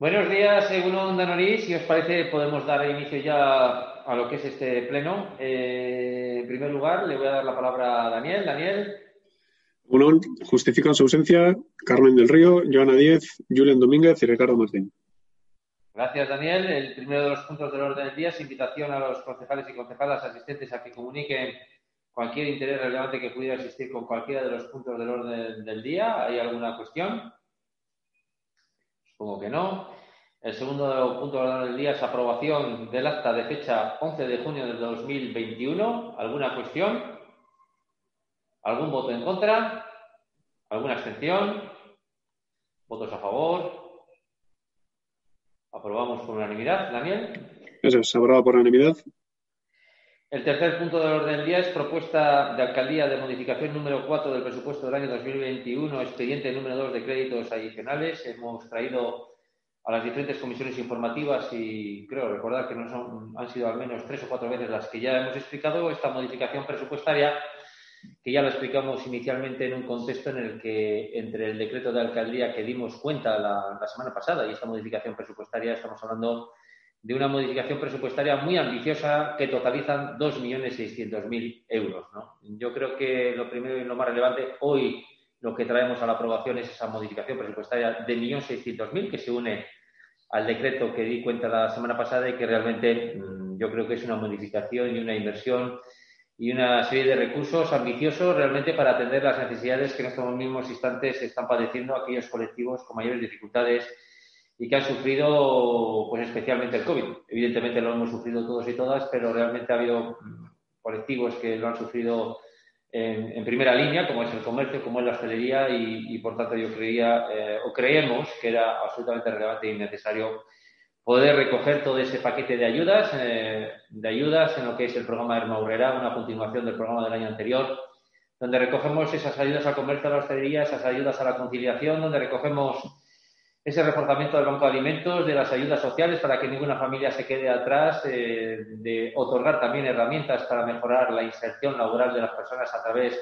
Buenos días, según Danoris. Si os parece, podemos dar inicio ya a lo que es este pleno. Eh, en primer lugar, le voy a dar la palabra a Daniel. Daniel. Uno, justifican su ausencia Carmen del Río, Joana Díez, Julián Domínguez y Ricardo Martín. Gracias, Daniel. El primero de los puntos del orden del día es invitación a los concejales y concejalas asistentes a que comuniquen cualquier interés relevante que pudiera existir con cualquiera de los puntos del orden del día. ¿Hay alguna cuestión? Supongo que no. El segundo punto del día es aprobación del acta de fecha 11 de junio del 2021. ¿Alguna cuestión? ¿Algún voto en contra? ¿Alguna abstención? ¿Votos a favor? Aprobamos por unanimidad. Daniel. Eso es, aprobado por unanimidad. El tercer punto del orden del día es propuesta de alcaldía de modificación número 4 del presupuesto del año 2021, expediente número 2 de créditos adicionales. Hemos traído a las diferentes comisiones informativas y creo recordar que no son, han sido al menos tres o cuatro veces las que ya hemos explicado esta modificación presupuestaria que ya lo explicamos inicialmente en un contexto en el que entre el decreto de alcaldía que dimos cuenta la, la semana pasada y esta modificación presupuestaria estamos hablando de una modificación presupuestaria muy ambiciosa que totalizan 2.600.000 euros. Yo creo que lo primero y lo más relevante hoy lo que traemos a la aprobación es esa modificación presupuestaria de 1.600.000 que se une al decreto que di cuenta la semana pasada y que realmente mm, yo creo que es una modificación y una inversión y una serie de recursos ambiciosos realmente para atender las necesidades que en estos mismos instantes están padeciendo aquellos colectivos con mayores dificultades y que han sufrido pues especialmente el COVID. Evidentemente lo hemos sufrido todos y todas, pero realmente ha habido colectivos que lo han sufrido en, primera línea, como es el comercio, como es la hostelería, y, por tanto yo creía eh, o creemos que era absolutamente relevante y necesario poder recoger todo ese paquete de ayudas, eh, de ayudas en lo que es el programa de Hermaurera, una continuación del programa del año anterior, donde recogemos esas ayudas al comercio, a la hostelería, esas ayudas a la conciliación, donde recogemos ese reforzamiento del banco de alimentos, de las ayudas sociales para que ninguna familia se quede atrás, eh, de otorgar también herramientas para mejorar la inserción laboral de las personas a través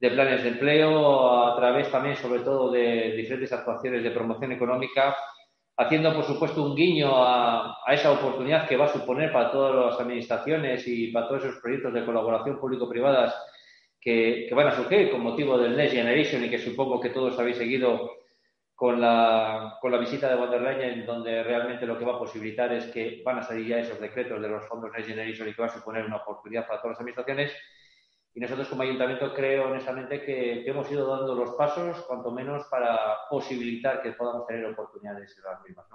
de planes de empleo, a través también, sobre todo, de diferentes actuaciones de promoción económica, haciendo, por supuesto, un guiño a, esa oportunidad que va a suponer para todas las administraciones y para todos esos proyectos de colaboración público-privadas que, que van a surgir con motivo del Next Generation y que supongo que todos habéis seguido con la, con la visita de von der Leyen, donde realmente lo que va a posibilitar es que van a salir ya esos decretos de los fondos Next Generation y que va a suponer una oportunidad para todas las administraciones. Y nosotros como ayuntamiento creo honestamente que, hemos ido dando los pasos, cuanto menos, para posibilitar que podamos tener oportunidades en las mismas.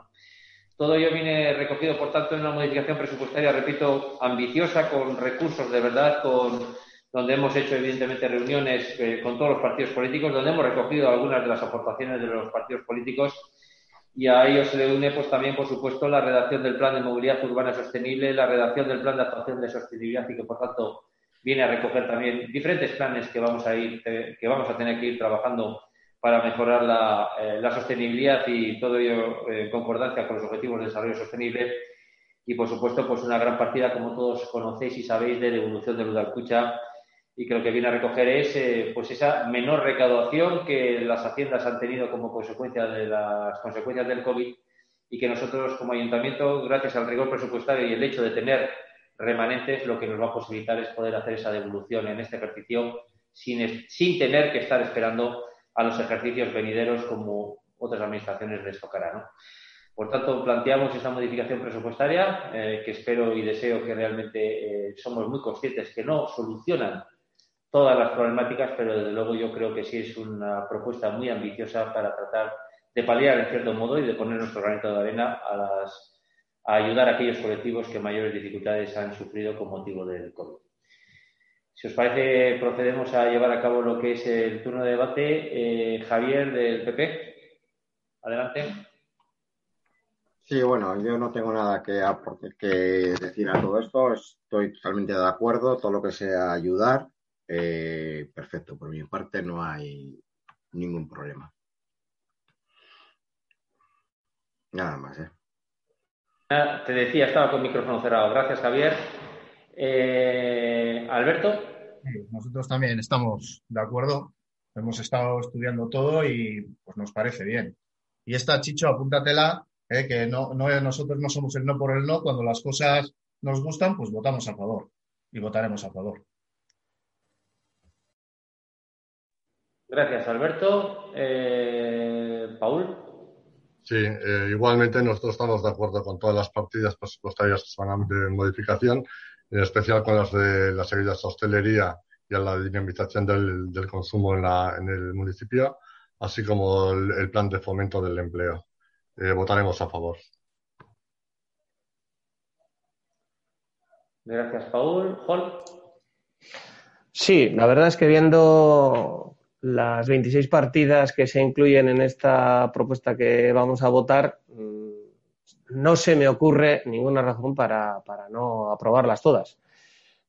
Todo ello viene recogido, por tanto, en una modificación presupuestaria, repito, ambiciosa, con recursos de verdad, con donde hemos hecho evidentemente reuniones eh, con todos los partidos políticos, donde hemos recogido algunas de las aportaciones de los partidos políticos y a ellos se le une pues también, por supuesto, la redacción del Plan de Movilidad Urbana Sostenible, la redacción del Plan de Actuación de Sostenibilidad y que, por tanto, viene a recoger también diferentes planes que vamos a ir, eh, que vamos a tener que ir trabajando para mejorar la, eh, la sostenibilidad y todo ello en concordancia con los objetivos de desarrollo sostenible. Y, por supuesto, pues una gran partida, como todos conocéis y sabéis, de devolución de Ludalcucha y que lo que viene a recoger es eh, pues esa menor recaudación que las haciendas han tenido como consecuencia de las consecuencias del COVID y que nosotros como ayuntamiento, gracias al rigor presupuestario y el hecho de tener remanentes, lo que nos va a posibilitar es poder hacer esa devolución en este ejercicio sin, sin tener que estar esperando a los ejercicios venideros como otras administraciones les tocará. ¿no? Por tanto, planteamos esa modificación presupuestaria eh, que espero y deseo que realmente eh, somos muy conscientes que no solucionan todas las problemáticas, pero desde luego yo creo que sí es una propuesta muy ambiciosa para tratar de paliar en cierto modo y de poner nuestro granito de arena a, las, ayudar a aquellos colectivos que mayores dificultades han sufrido con motivo del COVID. Si os parece, procedemos a llevar a cabo lo que es el turno de debate. Eh, Javier, del PP. Adelante. Sí, bueno, yo no tengo nada que, que decir a todo esto. Estoy totalmente de acuerdo. Todo lo que sea ayudar, eh, perfecto. Por mi parte no hay ningún problema. Nada más, ¿eh? Ah, te decía, estaba con micrófono cerrado. Gracias, Javier. Eh, Alberto. nosotros también estamos de acuerdo. Hemos estado estudiando todo y pues nos parece bien. Y esta, Chicho, apúntatela, eh, que no, no, nosotros no somos el no por el no. Cuando las cosas nos gustan, pues votamos a favor y votaremos a favor. Gracias, Alberto. Eh, Paul. Sí, eh, igualmente nosotros estamos de acuerdo con todas las partidas presupuestarias que se van de modificación, en especial con las de las ayudas a hostelería y a la dinamización del, consumo en, la, en, el municipio, así como el, plan de fomento del empleo. Eh, votaremos a favor. Gracias, Paul. Juan. Sí, la verdad es que viendo las 26 partidas que se incluyen en esta propuesta que vamos a votar, mm, no se me ocurre ninguna razón para, no aprobarlas todas.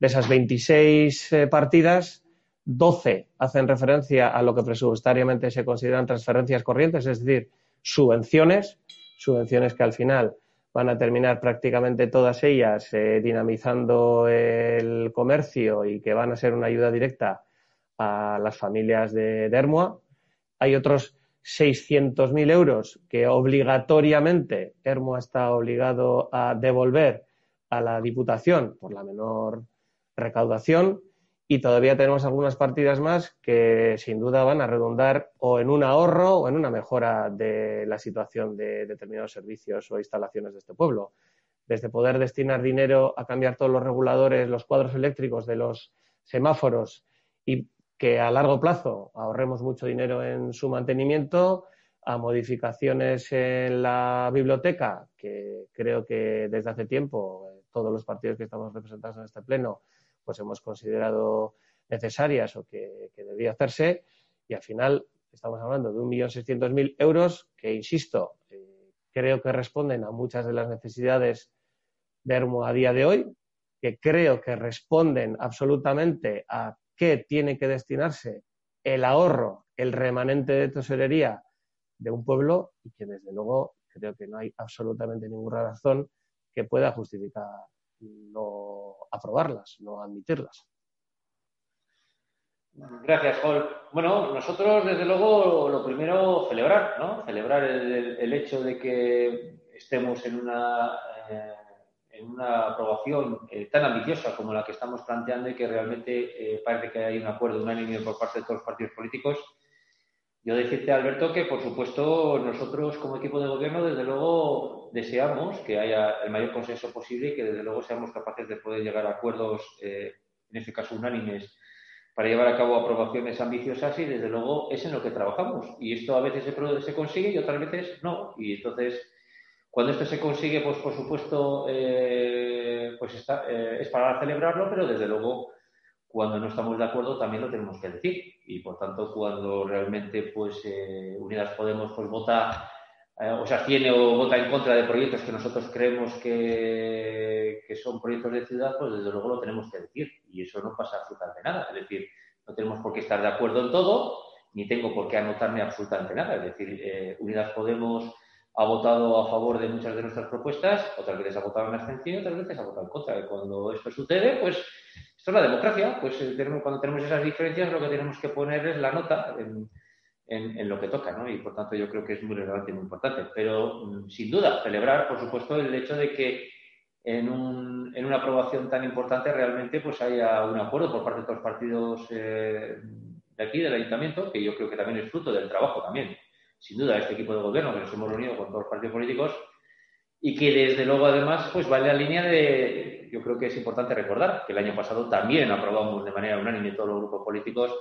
De esas 26 eh, partidas, 12 hacen referencia a lo que presupuestariamente se consideran transferencias corrientes, es decir, subvenciones, subvenciones que al final van a terminar prácticamente todas ellas eh, dinamizando el comercio y que van a ser una ayuda directa a las familias de, Dermoa. Hay otros 600.000 euros que obligatoriamente Hermoa está obligado a devolver a la Diputación por la menor recaudación y todavía tenemos algunas partidas más que sin duda van a redundar o en un ahorro o en una mejora de la situación de determinados servicios o instalaciones de este pueblo. Desde poder destinar dinero a cambiar todos los reguladores, los cuadros eléctricos de los semáforos y que a largo plazo ahorremos mucho dinero en su mantenimiento, a modificaciones en la biblioteca, que creo que desde hace tiempo eh, todos los partidos que estamos representados en este pleno pues hemos considerado necesarias o que, debía hacerse. Y al final estamos hablando de 1.600.000 euros que, insisto, eh, creo que responden a muchas de las necesidades de Hermo a día de hoy, que creo que responden absolutamente a qué tiene que destinarse el ahorro, el remanente de tesorería de un pueblo y que desde luego creo que no hay absolutamente ninguna razón que pueda justificar no aprobarlas, no admitirlas. Gracias, Paul. Bueno, nosotros desde luego lo primero celebrar, ¿no? Celebrar el, hecho de que estemos en una eh, en una aprobación eh, tan ambiciosa como la que estamos planteando y que realmente eh, parece que hay un acuerdo unánime por parte de todos los partidos políticos. Yo decirte, Alberto, que por supuesto nosotros como equipo de gobierno desde luego deseamos que haya el mayor consenso posible y que desde luego seamos capaces de poder llegar a acuerdos, eh, en este caso unánimes, para llevar a cabo aprobaciones ambiciosas y desde luego es en lo que trabajamos. Y esto a veces se, se consigue y otras veces no. Y entonces cuando esto se consigue, pues por supuesto, eh, pues está, eh, es para celebrarlo, pero desde luego cuando no estamos de acuerdo también lo tenemos que decir. Y por tanto, cuando realmente pues eh, Unidas Podemos pues vota o se abstiene o vota en contra de proyectos que nosotros creemos que, que, son proyectos de ciudad, pues desde luego lo tenemos que decir. Y eso no pasa absolutamente nada. Es decir, no tenemos por qué estar de acuerdo en todo, ni tengo por qué anotarme absolutamente nada. Es decir, Unidas Podemos ha votado a favor de muchas de nuestras propuestas, otras veces ha votado en abstención, otras veces ha votado en contra. Y cuando esto sucede, pues esto es la democracia. Pues eh, cuando tenemos esas diferencias, lo que tenemos que poner es la nota en, lo que toca, ¿no? Y por tanto yo creo que es muy relevante y muy importante. Pero mm, sin duda, celebrar, por supuesto, el hecho de que en, una aprobación tan importante realmente pues haya un acuerdo por parte de todos los partidos eh, de aquí, del ayuntamiento, que yo creo que también es fruto del trabajo también sin duda, este equipo de gobierno, que nos hemos reunido con todos los partidos políticos y que desde luego además pues va en la línea de, yo creo que es importante recordar que el año pasado también aprobamos de manera unánime todos los grupos políticos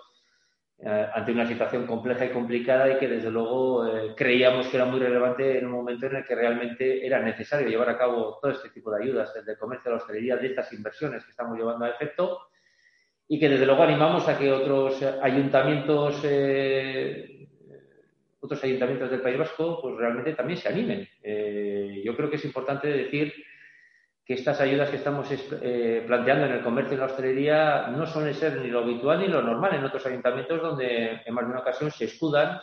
eh, ante una situación compleja y complicada y que desde luego eh, creíamos que era muy relevante en un momento en el que realmente era necesario llevar a cabo todo este tipo de ayudas, desde el comercio a la hostelería, de estas inversiones que estamos llevando a efecto y que desde luego animamos a que otros ayuntamientos eh, otros ayuntamientos del País Vasco pues realmente también se animen. Eh, yo creo que es importante decir que estas ayudas que estamos eh, planteando en el comercio y la hostelería no suelen ser ni lo habitual ni lo normal en otros ayuntamientos donde en más de una ocasión se escudan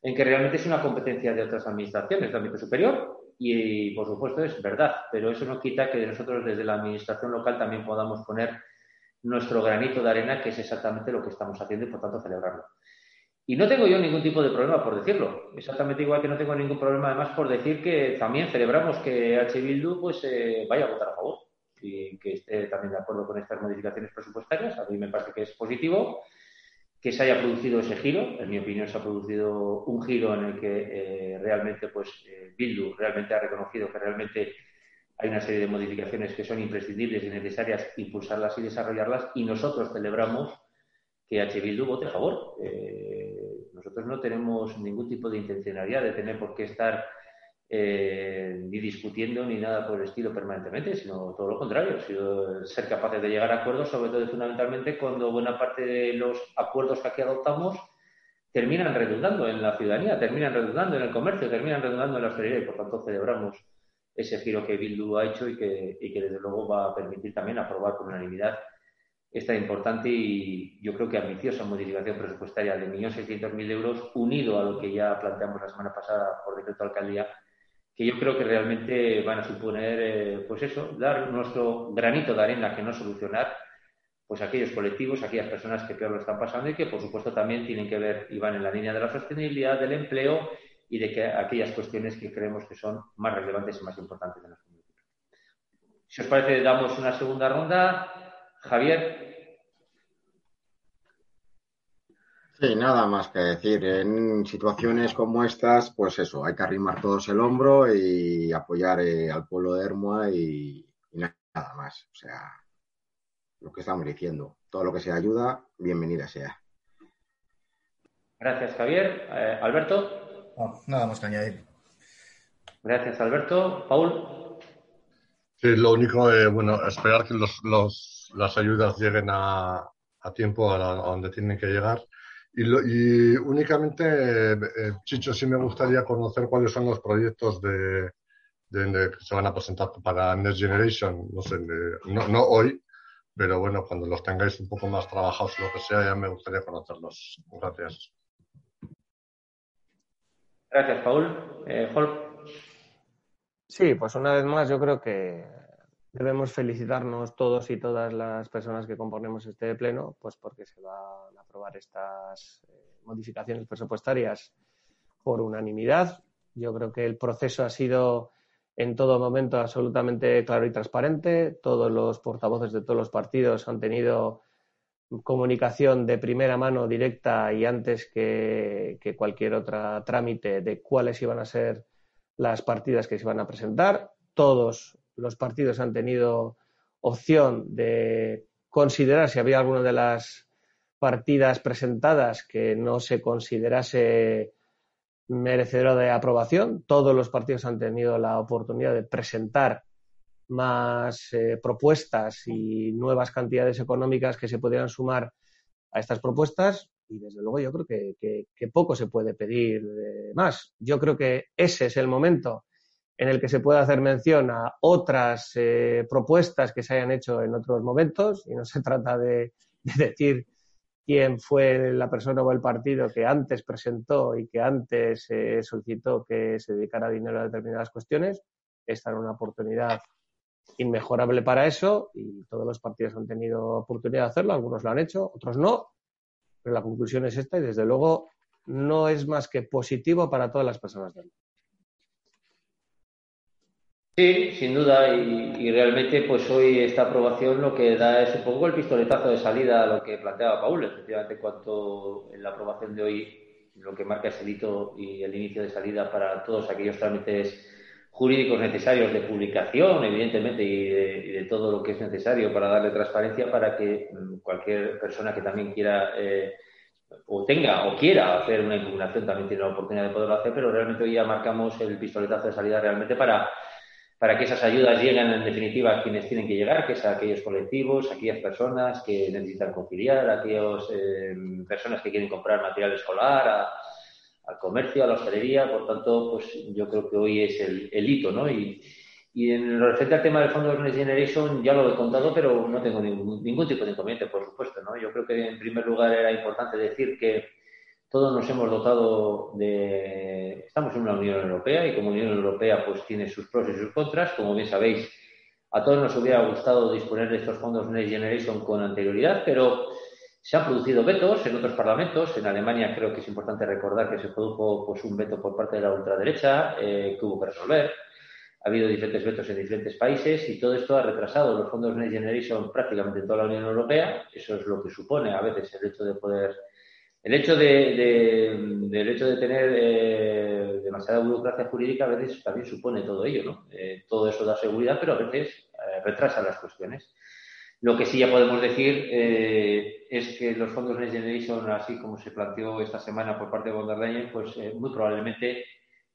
en que realmente es una competencia de otras administraciones de ámbito superior y, por supuesto es verdad, pero eso no quita que nosotros desde la administración local también podamos poner nuestro granito de arena, que es exactamente lo que estamos haciendo y por tanto celebrarlo. Y no tengo yo ningún tipo de problema por decirlo. Exactamente igual que no tengo ningún problema además por decir que también celebramos que H. Bildu pues, eh, vaya a votar a favor y que esté también de acuerdo con estas modificaciones presupuestarias. A mí me parece que es positivo que se haya producido ese giro. En mi opinión se ha producido un giro en el que eh, realmente pues, eh, Bildu realmente ha reconocido que realmente hay una serie de modificaciones que son imprescindibles y necesarias impulsarlas y desarrollarlas y nosotros celebramos que H. Bildu vote a favor. Eh, nosotros no tenemos ningún tipo de intencionalidad de tener por qué estar eh, ni discutiendo ni nada por el estilo permanentemente, sino todo lo contrario, sino ser capaces de llegar a acuerdos, sobre todo y fundamentalmente cuando buena parte de los acuerdos que aquí adoptamos terminan redundando en la ciudadanía, terminan redundando en el comercio, terminan redundando en la hostelería y por tanto celebramos ese giro que Bildu ha hecho y que, y que desde luego va a permitir también aprobar por unanimidad esta importante y yo creo que ambiciosa modificación presupuestaria de 1.600.000 euros, unido a lo que ya planteamos la semana pasada por decreto de alcaldía, que yo creo que realmente van a suponer, eh, pues eso, dar nuestro granito de arena que no solucionar, pues aquellos colectivos, aquellas personas que peor lo están pasando y que, por supuesto, también tienen que ver y van en la línea de la sostenibilidad, del empleo y de que aquellas cuestiones que creemos que son más relevantes y más importantes en los municipios. Si os parece, damos una segunda ronda. Javier. Sí, nada más que decir. En situaciones como estas, pues eso, hay que arrimar todos el hombro y apoyar eh, al pueblo de Hermoa y, nada más. O sea, lo que estamos diciendo. Todo lo que sea ayuda, bienvenida sea. Gracias, Javier. Eh, Alberto. nada más que añadir. Gracias, Alberto. Paul. Sí, lo único, eh, bueno, esperar que los, los, las ayudas lleguen a, a tiempo a, donde tienen que llegar. Y, y únicamente, eh, Chicho, sí me gustaría conocer cuáles son los proyectos de, de, que se van a presentar para Next Generation. No sé, no, no hoy, pero bueno, cuando los tengáis un poco más trabajados, lo que sea, ya me gustaría conocerlos. Gracias. Gracias, Paul. Eh, Sí, pues una vez más yo creo que debemos felicitarnos todos y todas las personas que componemos este pleno, pues porque se van a aprobar estas eh, modificaciones presupuestarias por unanimidad. Yo creo que el proceso ha sido en todo momento absolutamente claro y transparente. Todos los portavoces de todos los partidos han tenido comunicación de primera mano directa y antes que, cualquier otro trámite de cuáles iban a ser las partidas que se van a presentar. Todos los partidos han tenido opción de considerar si había alguna de las partidas presentadas que no se considerase merecedora de aprobación. Todos los partidos han tenido la oportunidad de presentar más eh, propuestas y nuevas cantidades económicas que se pudieran sumar a estas propuestas y desde luego yo creo que, poco se puede pedir más. Yo creo que ese es el momento en el que se puede hacer mención a otras eh, propuestas que se hayan hecho en otros momentos y no se trata de, decir quién fue la persona o el partido que antes presentó y que antes eh, solicitó que se dedicara dinero a determinadas cuestiones. Esta era una oportunidad inmejorable para eso y todos los partidos han tenido oportunidad de hacerlo, algunos lo han hecho, otros no, pero la conclusión es esta y desde luego no es más que positivo para todas las personas del mundo. Sí, sin duda, y, realmente pues hoy esta aprobación lo que da es un poco el pistoletazo de salida a lo que planteaba Paul, efectivamente, cuanto en la aprobación de hoy lo que marca ese hito y el inicio de salida para todos aquellos trámites jurídicos necesarios de publicación, evidentemente, y de, todo lo que es necesario para darle transparencia para que mm, cualquier persona que también quiera eh, o tenga o quiera hacer una impugnación también tiene la oportunidad de poderlo hacer, pero realmente hoy ya marcamos el pistoletazo de salida realmente para, para que esas ayudas lleguen en definitiva a quienes tienen que llegar, que es a aquellos colectivos, aquellas personas que necesitan conciliar, a aquellas eh, personas que quieren comprar material escolar, a al comercio, a la hostelería, por tanto, pues yo creo que hoy es el, el hito, ¿no? Y, y en lo referente al tema del fondo de Next Generation ya lo he contado, pero no tengo ningún, ningún tipo de inconveniente, por supuesto, ¿no? Yo creo que en primer lugar era importante decir que todos nos hemos dotado de... Estamos en una Unión Europea y como Unión Europea pues tiene sus pros y sus contras. Como bien sabéis, a todos nos hubiera gustado disponer de estos fondos Next Generation con anterioridad, pero se han producido vetos en otros parlamentos. En Alemania creo que es importante recordar que se produjo pues, un veto por parte de la ultraderecha eh, que hubo que resolver. Ha habido diferentes vetos en diferentes países y todo esto ha retrasado los fondos Next Generation prácticamente en toda la Unión Europea. Eso es lo que supone a veces el hecho de poder. El hecho de, del hecho de tener eh, demasiada burocracia jurídica a veces también supone todo ello, ¿no? Eh, todo eso da seguridad, pero a veces retrasa las cuestiones. Lo que sí ya podemos decir eh, es que los fondos Next Generation, así como se planteó esta semana por parte de von der Leyen, pues eh, muy probablemente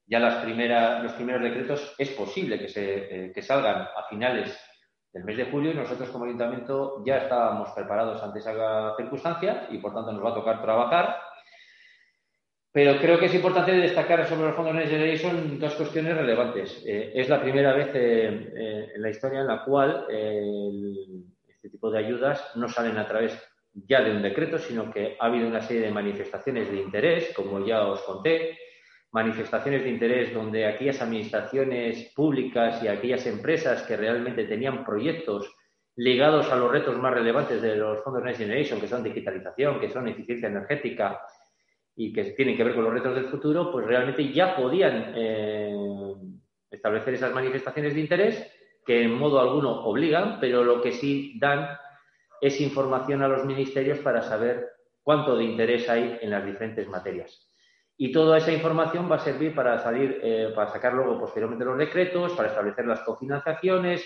ya las primeras, los primeros decretos es posible que, se, eh, que salgan a finales del mes de julio y nosotros como ayuntamiento ya estábamos preparados ante esa circunstancia y por tanto nos va a tocar trabajar. Pero creo que es importante destacar sobre los fondos Next Generation dos cuestiones relevantes. es la primera vez en la historia en la cual este tipo de ayudas no salen a través ya de un decreto, sino que ha habido una serie de manifestaciones de interés, como ya os conté, manifestaciones de interés donde aquellas administraciones públicas y aquellas empresas que realmente tenían proyectos ligados a los retos más relevantes de los fondos Next Generation, que son digitalización, que son eficiencia energética y que tienen que ver con los retos del futuro, pues realmente ya podían eh, establecer esas manifestaciones de interés que en modo alguno obligan, pero lo que sí dan es información a los ministerios para saber cuánto de interés hay en las diferentes materias. Y toda esa información va a servir para salir, eh, para sacar luego posteriormente los decretos, para establecer las cofinanciaciones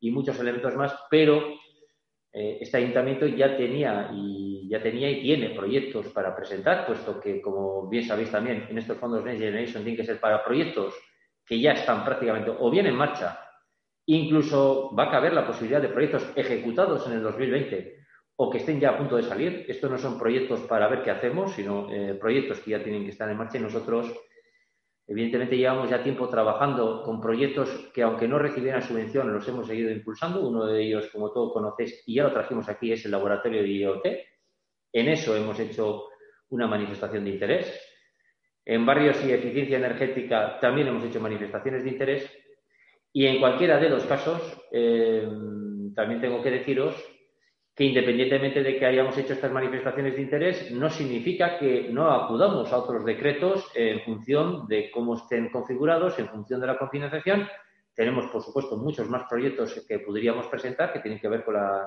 y muchos elementos más, pero eh, este ayuntamiento ya tenía y ya tenía y tiene proyectos para presentar, puesto que, como bien sabéis también, en estos fondos Next Generation tienen que ser para proyectos que ya están prácticamente o bien en marcha. Incluso va a caber la posibilidad de proyectos ejecutados en el 2020 o que estén ya a punto de salir. Estos no son proyectos para ver qué hacemos, sino eh, proyectos que ya tienen que estar en marcha y nosotros, evidentemente, llevamos ya tiempo trabajando con proyectos que, aunque no recibieran subvención, los hemos seguido impulsando. Uno de ellos, como todos conocéis, y ya lo trajimos aquí, es el laboratorio de IoT. En eso hemos hecho una manifestación de interés. En barrios y eficiencia energética también hemos hecho manifestaciones de interés y en cualquiera de los casos, eh, también tengo que deciros que independientemente de que hayamos hecho estas manifestaciones de interés, no significa que no acudamos a otros decretos en función de cómo estén configurados, en función de la cofinanciación. Tenemos, por supuesto, muchos más proyectos que podríamos presentar que tienen que ver con, la,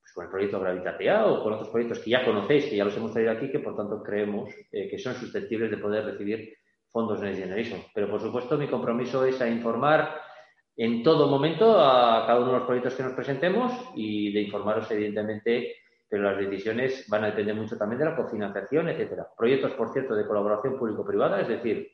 pues, con el proyecto Gravitatea o con otros proyectos que ya conocéis, que ya los hemos traído aquí, que por tanto creemos eh, que son susceptibles de poder recibir fondos Next Generation. Pero, por supuesto, mi compromiso es a informar en todo momento a cada uno de los proyectos que nos presentemos y de informaros, evidentemente, pero las decisiones van a depender mucho también de la cofinanciación, etcétera. Proyectos, por cierto, de colaboración público-privada, es decir,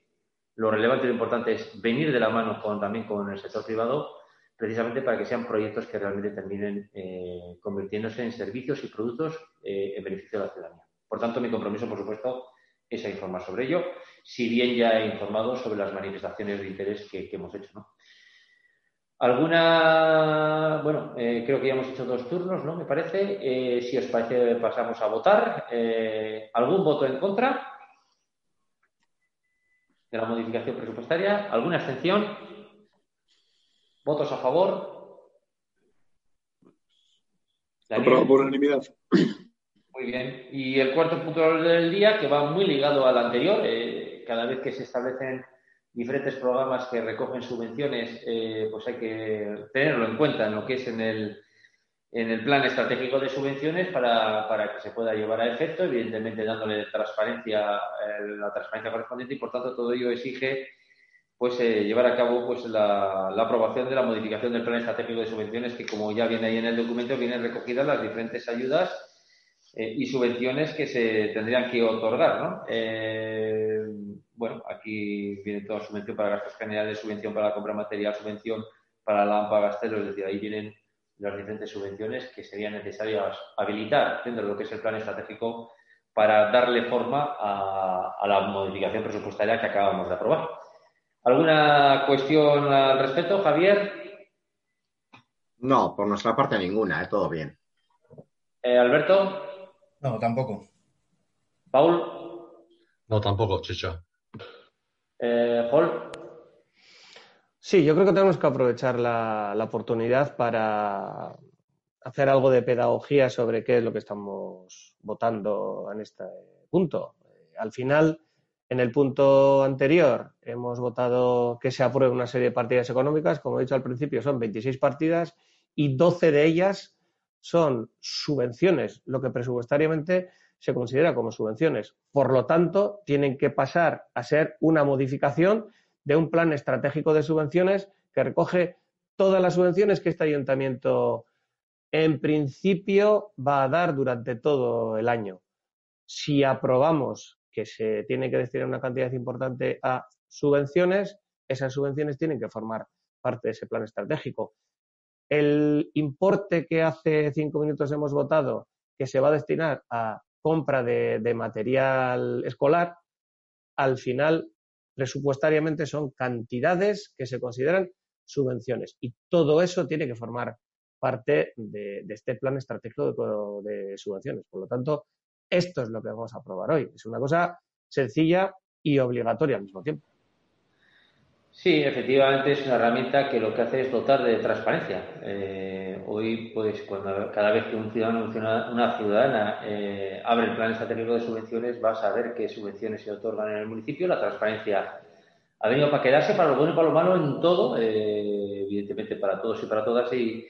lo relevante y lo importante es venir de la mano con, también con el sector privado, precisamente para que sean proyectos que realmente terminen eh, convirtiéndose en servicios y productos eh, en beneficio de la ciudadanía. Por tanto, mi compromiso, por supuesto, es a informar sobre ello, si bien ya he informado sobre las manifestaciones de interés que, que hemos hecho. ¿no? ¿Alguna? Bueno, eh, creo que ya hemos hecho dos turnos, ¿no? Me parece. Eh, si os parece, pasamos a votar. Eh, ¿Algún voto en contra de la modificación presupuestaria? ¿Alguna abstención? ¿Votos a favor? Aprobado por unanimidad. Muy bien. Y el cuarto punto del día, que va muy ligado al anterior, cada vez que se establecen diferentes programas que recogen subvenciones, eh, pues hay que tenerlo en cuenta en lo que es en el, en el plan estratégico de subvenciones para, para, que se pueda llevar a efecto, evidentemente dándole transparencia, eh, la transparencia correspondiente y por tanto todo ello exige pues eh, llevar a cabo pues la, aprobación de la modificación del plan estratégico de subvenciones que como ya viene ahí en el documento vienen recogidas las diferentes ayudas y subvenciones que se tendrían que otorgar, ¿no? Bueno, aquí viene toda subvención para gastos generales, subvención para la compra material, subvención para la AMPA Gastelo, es decir, ahí vienen las diferentes subvenciones que serían necesarias habilitar dentro de lo que es el plan estratégico para darle forma a, la modificación presupuestaria que acabamos de aprobar. ¿Alguna cuestión al respecto, Javier? No, por nuestra parte ninguna, es todo bien. Eh, ¿Alberto? No, tampoco. ¿Paul? No, tampoco, Chicha. Eh, ¿Paul? Sí, yo creo que tenemos que aprovechar la, oportunidad para hacer algo de pedagogía sobre qué es lo que estamos votando en este punto. Al final, en el punto anterior, hemos votado que se apruebe una serie de partidas económicas. Como he dicho al principio, son 26 partidas y 12 de ellas son subvenciones, lo que presupuestariamente se considera como subvenciones. Por lo tanto, tienen que pasar a ser una modificación de un plan estratégico de subvenciones que recoge todas las subvenciones que este ayuntamiento en principio va a dar durante todo el año. Si aprobamos que se tiene que destinar una cantidad importante a subvenciones, esas subvenciones tienen que formar parte de ese plan estratégico. El importe que hace cinco minutos hemos votado, que se va a destinar a compra de, de material escolar, al final presupuestariamente son cantidades que se consideran subvenciones y todo eso tiene que formar parte de, este plan estratégico de, subvenciones. Por lo tanto, esto es lo que vamos a aprobar hoy. Es una cosa sencilla y obligatoria al mismo tiempo. Sí, efectivamente es una herramienta que lo que hace es dotar de transparencia. Eh, hoy, pues, cuando cada vez que un ciudadano una ciudadana eh, abre el plan estratégico de subvenciones, va a saber qué subvenciones se otorgan en el municipio. La transparencia ha venido para quedarse para lo bueno y para lo malo en todo, eh, evidentemente para todos y para todas. Y,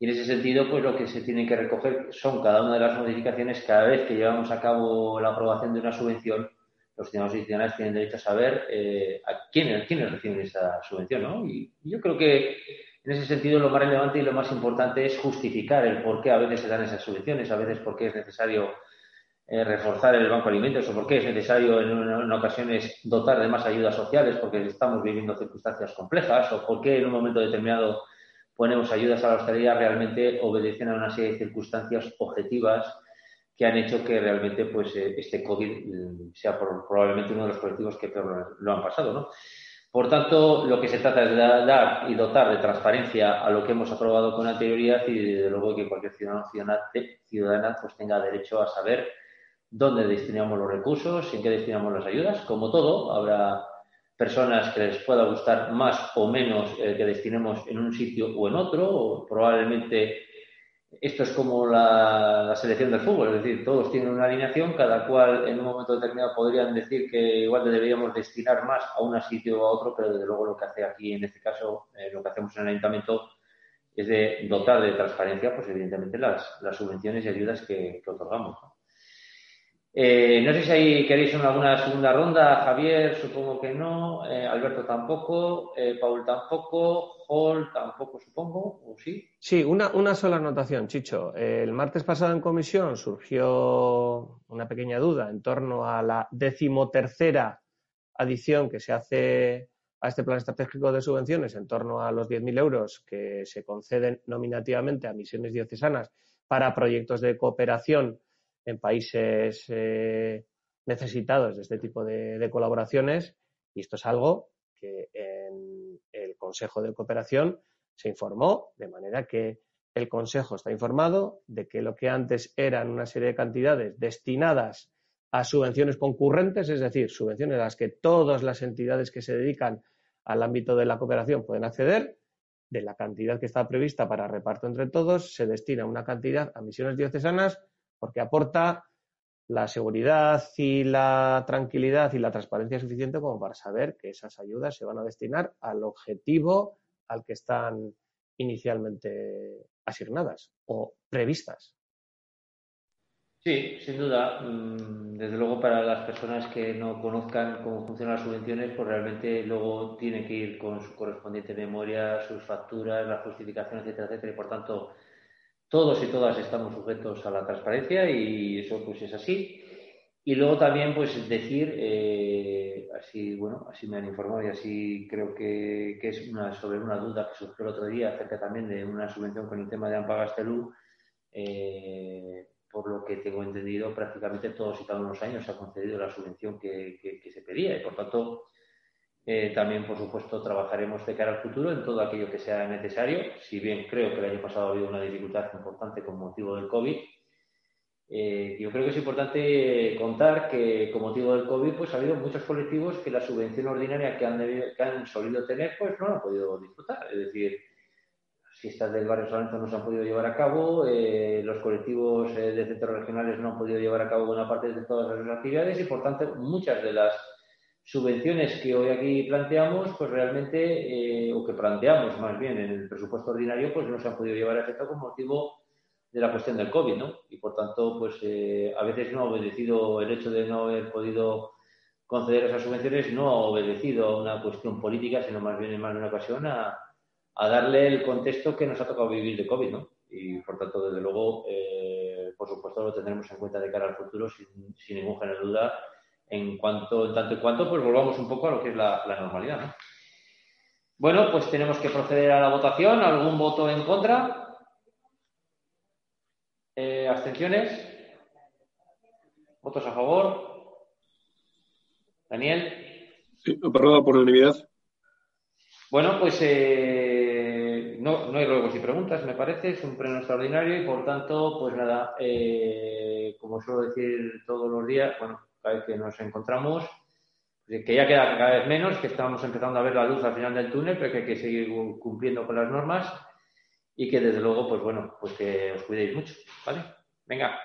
y, en ese sentido, pues lo que se tiene que recoger son cada una de las modificaciones cada vez que llevamos a cabo la aprobación de una subvención los ciudadanos y tienen derecho a saber eh, a quiénes, quiénes reciben esa subvención, ¿no? Y yo creo que en ese sentido lo más relevante y lo más importante es justificar el por qué a veces se dan esas subvenciones, a veces por qué es necesario eh, reforzar el banco de alimentos o por qué es necesario en, ocasiones dotar de más ayudas sociales porque estamos viviendo circunstancias complejas o por qué en un momento determinado ponemos ayudas a la hostelería realmente obedecen a una serie de circunstancias objetivas que han hecho que realmente pues, eh, este COVID mm, sea probablemente uno de los colectivos que peor lo han pasado. ¿no? Por tanto, lo que se trata es de dar y dotar de transparencia a lo que hemos aprobado con anterioridad y, desde luego, que cualquier ciudadano ciudadana pues, tenga derecho a saber dónde destinamos los recursos, en qué destinamos las ayudas. Como todo, habrá personas que les pueda gustar más o menos eh, que destinemos en un sitio o en otro, o probablemente esto es como la, selección del fútbol, es decir, todos tienen una alineación, cada cual en un momento determinado podrían decir que igual deberíamos destinar más a un sitio o a otro, pero desde luego lo que hace aquí, en este caso, eh, lo que hacemos en el ayuntamiento es de dotar de transparencia, pues evidentemente las, subvenciones y ayudas que, otorgamos. Eh, no sé si ahí queréis alguna segunda ronda. Javier, supongo que no. Eh, Alberto tampoco. Eh, Paul tampoco. Hall tampoco, supongo. ¿O sí? Sí, una, una sola anotación, Chicho. el martes pasado en comisión surgió una pequeña duda en torno a la decimotercera adición que se hace a este plan estratégico de subvenciones en torno a los 10.000 euros que se conceden nominativamente a misiones diocesanas para proyectos de cooperación en países eh, necesitados de este tipo de, colaboraciones. Y esto es algo que en el Consejo de Cooperación se informó de manera que el Consejo está informado de que lo que antes eran una serie de cantidades destinadas a subvenciones concurrentes, es decir, subvenciones a las que todas las entidades que se dedican al ámbito de la cooperación pueden acceder, de la cantidad que está prevista para reparto entre todos, se destina una cantidad a misiones diocesanas porque aporta la seguridad y la tranquilidad y la transparencia suficiente como para saber que esas ayudas se van a destinar al objetivo al que están inicialmente asignadas o previstas. Sí, sin duda. Mm, desde luego, para las personas que no conozcan cómo funcionan las subvenciones, pues realmente luego tienen que ir con su correspondiente memoria, sus facturas, la justificación, etcétera, etcétera. Y por tanto, todos y todas estamos sujetos a la transparencia y eso pues es así. Y luego también pues decir, eh, así bueno, así me han informado y así creo que, es una, sobre una duda que surgió el otro día acerca también de una subvención con el tema de Ampagastelú. Eh, por lo que tengo entendido, prácticamente todos y cada uno de los años se ha concedido la subvención que, se pedía y, por tanto, eh, también, por supuesto, trabajaremos de cara al futuro en todo aquello que sea necesario. Si bien creo que el año pasado ha habido una dificultad importante con motivo del COVID, eh, yo creo que es importante contar que con motivo del COVID pues ha habido muchos colectivos que la subvención ordinaria que han, que han solido tener pues no han podido disfrutar. Es decir, fiestas del barrio Salento no se han podido llevar a cabo, eh, los colectivos eh, de centros regionales no han podido llevar a cabo buena parte de todas las actividades y, por tanto, muchas de las subvenciones que hoy aquí planteamos, pues realmente, eh, o que planteamos más bien en el presupuesto ordinario, pues no se han podido llevar a efecto con motivo de la cuestión del COVID, ¿no? Y, por tanto, pues a veces no ha obedecido el hecho de no haber podido conceder esas subvenciones, no ha obedecido a una cuestión política, sino más bien en más de una ocasión a a darle el contexto que nos ha tocado vivir de COVID, ¿no? Y por tanto, desde luego, eh, por supuesto, lo tendremos en cuenta de cara al futuro sin, ningún género de duda, en cuanto, en tanto y cuanto, pues volvamos un poco a lo que es la, normalidad, ¿no? Bueno, pues tenemos que proceder a la votación. ¿Algún voto en contra? Eh, ¿Abstenciones? ¿Votos a favor? ¿Daniel? Sí, aprobado por unanimidad. Bueno, pues eh, no, no, hay ruegos y preguntas, me parece, es un pleno extraordinario y por tanto, pues nada, eh, como suelo decir todos los días, bueno, que nos encontramos, que ya queda cada vez menos, que estamos empezando a ver la luz al final del túnel, pero que hay que seguir cumpliendo con las normas y que desde luego, pues bueno, pues que os cuidéis mucho, ¿vale? Venga,